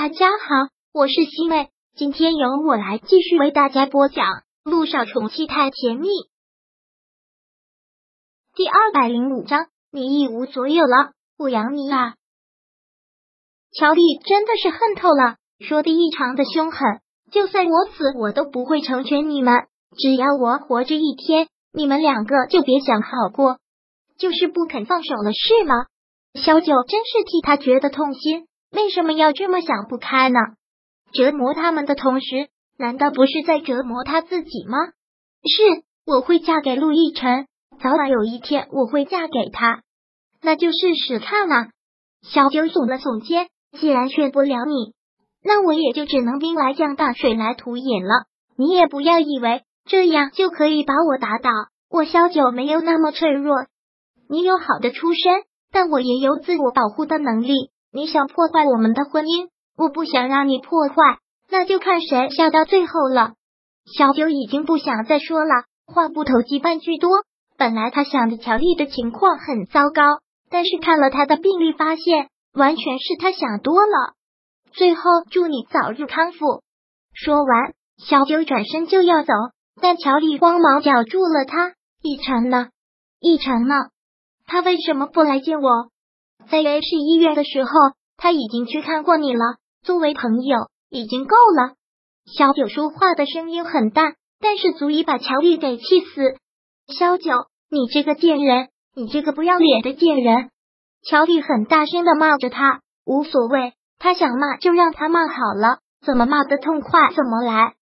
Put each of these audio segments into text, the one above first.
大家好，我是西妹，今天由我来继续为大家播讲《路上宠妻太甜蜜》第二百零五章。你一无所有了，我养你啊！乔丽真的是恨透了，说的异常的凶狠。就算我死，我都不会成全你们。只要我活着一天，你们两个就别想好过。就是不肯放手了，是吗？小九真是替他觉得痛心。为什么要这么想不开呢？折磨他们的同时，难道不是在折磨他自己吗？是，我会嫁给陆亦辰，早晚有一天我会嫁给他，那就试试看了。小九耸了耸肩，既然劝不了你，那我也就只能兵来将挡，水来土掩了。你也不要以为这样就可以把我打倒，我小九没有那么脆弱。你有好的出身，但我也有自我保护的能力。你想破坏我们的婚姻，我不想让你破坏，那就看谁笑到最后了。小九已经不想再说了，话不投机半句多。本来他想着乔丽的情况很糟糕，但是看了他的病历，发现完全是他想多了。最后祝你早日康复。说完，小九转身就要走，但乔丽慌忙叫住了他。奕晨呢？奕晨呢？他为什么不来见我？在 A 市医院的时候，他已经去看过你了。作为朋友，已经够了。小九说话的声音很淡，但是足以把乔丽给气死。小九，你这个贱人，你这个不要脸的贱人！乔丽很大声的骂着他，无所谓，他想骂就让他骂好了，怎么骂的痛快怎么来。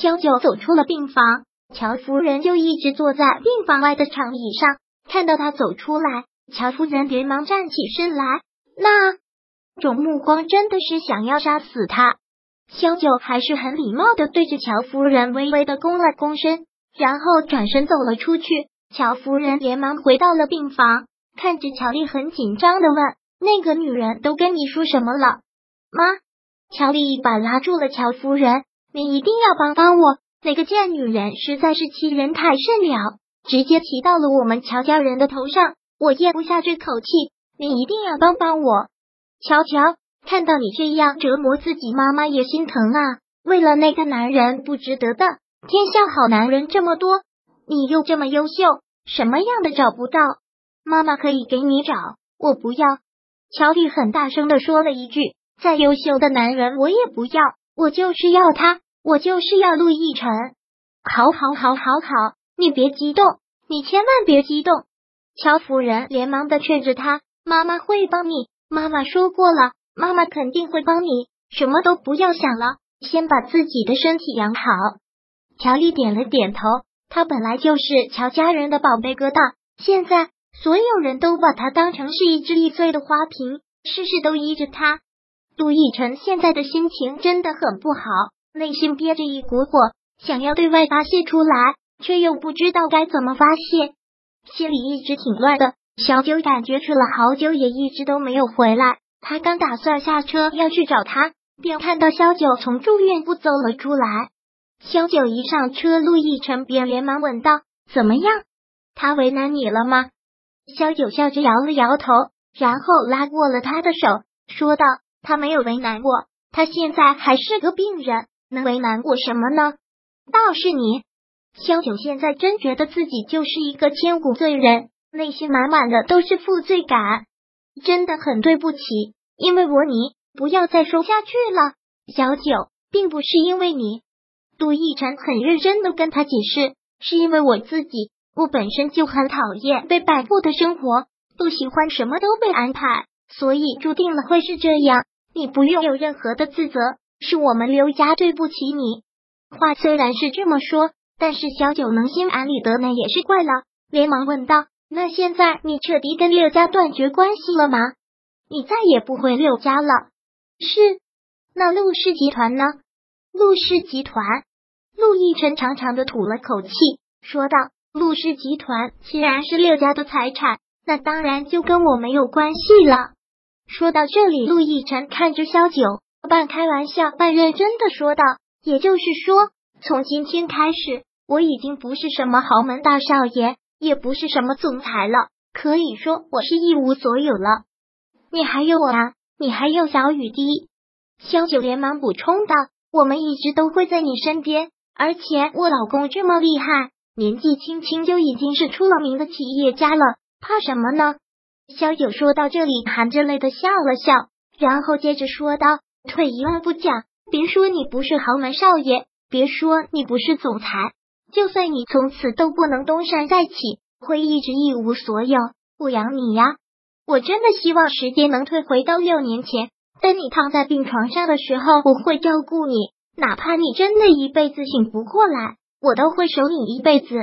小九走出了病房，乔夫人就一直坐在病房外的长椅上，看到他走出来。乔夫人连忙站起身来，那种目光真的是想要杀死他。萧九还是很礼貌的对着乔夫人微微的躬了躬身，然后转身走了出去。乔夫人连忙回到了病房，看着乔丽很紧张的问：“那个女人都跟你说什么了？”妈，乔丽一把拉住了乔夫人：“你一定要帮帮我，那个贱女人实在是欺人太甚了，直接骑到了我们乔家人的头上。”我咽不下这口气，你一定要帮帮我。乔乔，看到你这样折磨自己，妈妈也心疼啊。为了那个男人，不值得的。天下好男人这么多，你又这么优秀，什么样的找不到？妈妈可以给你找，我不要。乔丽很大声的说了一句：“再优秀的男人我也不要，我就是要他，我就是要陆亦辰。”好，好，好，好，好，你别激动，你千万别激动。乔夫人连忙的劝着他：“妈妈会帮你，妈妈说过了，妈妈肯定会帮你，什么都不要想了，先把自己的身体养好。”乔丽点了点头，他本来就是乔家人的宝贝疙瘩，现在所有人都把他当成是一只易碎的花瓶，事事都依着他。陆亦辰现在的心情真的很不好，内心憋着一股火，想要对外发泄出来，却又不知道该怎么发泄。心里一直挺乱的，小九感觉去了好久，也一直都没有回来。他刚打算下车要去找他，便看到萧九从住院部走了出来。萧九一上车，陆亦辰便连忙问道：“怎么样？他为难你了吗？”萧九笑着摇了摇头，然后拉过了他的手，说道：“他没有为难我，他现在还是个病人，能为难我什么呢？倒是你。”萧九现在真觉得自己就是一个千古罪人，内心满满的都是负罪感，真的很对不起。因为我你不要再说下去了，小九，并不是因为你。杜奕晨很认真的跟他解释，是因为我自己，我本身就很讨厌被摆布的生活，不喜欢什么都被安排，所以注定了会是这样。你不用有任何的自责，是我们刘家对不起你。话虽然是这么说。但是小九能心安理得，那也是怪了。连忙问道：“那现在你彻底跟六家断绝关系了吗？你再也不回六家了？”是。那陆氏集团呢？陆氏集团，陆亦辰长长的吐了口气，说道：“陆氏集团既然是六家的财产，那当然就跟我没有关系了。”说到这里，陆亦辰看着萧九，半开玩笑半认真的说道：“也就是说，从今天开始。”我已经不是什么豪门大少爷，也不是什么总裁了，可以说我是一无所有了。你还有我啊，你还有小雨滴。萧九连忙补充道：“我们一直都会在你身边，而且我老公这么厉害，年纪轻轻就已经是出了名的企业家了，怕什么呢？”萧九说到这里，含着泪的笑了笑，然后接着说道：“退一万步讲，别说你不是豪门少爷，别说你不是总裁，就算你从此都不能东山再起，会一直一无所有，我养你呀！我真的希望时间能退回到六年前。”等你躺在病床上的时候，我会照顾你，哪怕你真的一辈子醒不过来，我都会守你一辈子。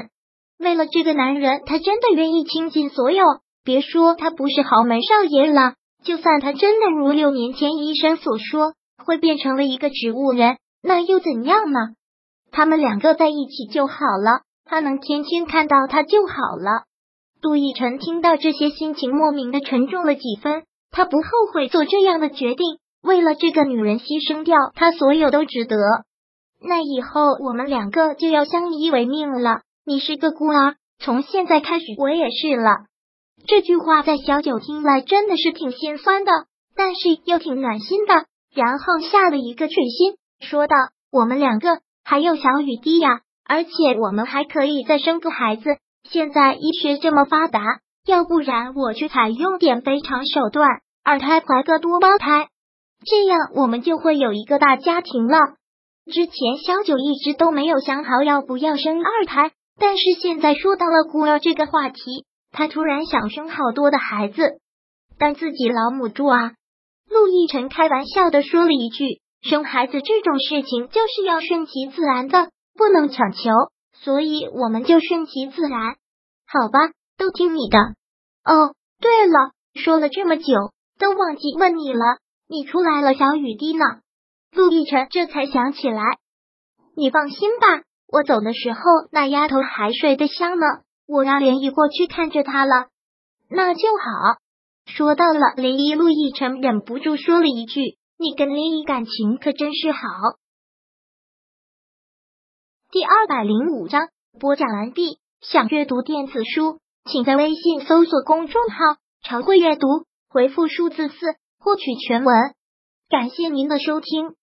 为了这个男人，他真的愿意倾尽所有。别说他不是豪门少爷了，就算他真的如六年前医生所说，会变成了一个植物人，那又怎样呢？他们两个在一起就好了，他能天天看到他就好了。杜奕晨听到这些，心情莫名的沉重了几分。他不后悔做这样的决定，为了这个女人牺牲掉他所有都值得。那以后我们两个就要相依为命了。你是个孤儿，从现在开始我也是了。这句话在小九听来真的是挺心酸的，但是又挺暖心的。然后下了一个决心，说道：“我们两个还有小雨滴呀，而且我们还可以再生个孩子。现在医学这么发达。”要不然我去采用点非常手段，二胎怀个多胞胎，这样我们就会有一个大家庭了。之前小九一直都没有想好要不要生二胎，但是现在说到了孤儿这个话题，他突然想生好多的孩子，但自己老母猪啊！陆亦辰开玩笑的说了一句：“生孩子这种事情就是要顺其自然的，不能强求，所以我们就顺其自然，好吧？都听你的。”哦，对了，说了这么久，都忘记问你了，你出来了小雨滴呢？陆亦辰这才想起来，你放心吧，我走的时候那丫头还睡得香呢，我让莲姨过去看着她了，那就好。说到了莲姨，陆亦辰忍不住说了一句：“你跟林毅感情可真是好。”第二百零五章播讲完毕，想阅读电子书。请在微信搜索公众号“常会阅读”，回复数字四获取全文。感谢您的收听。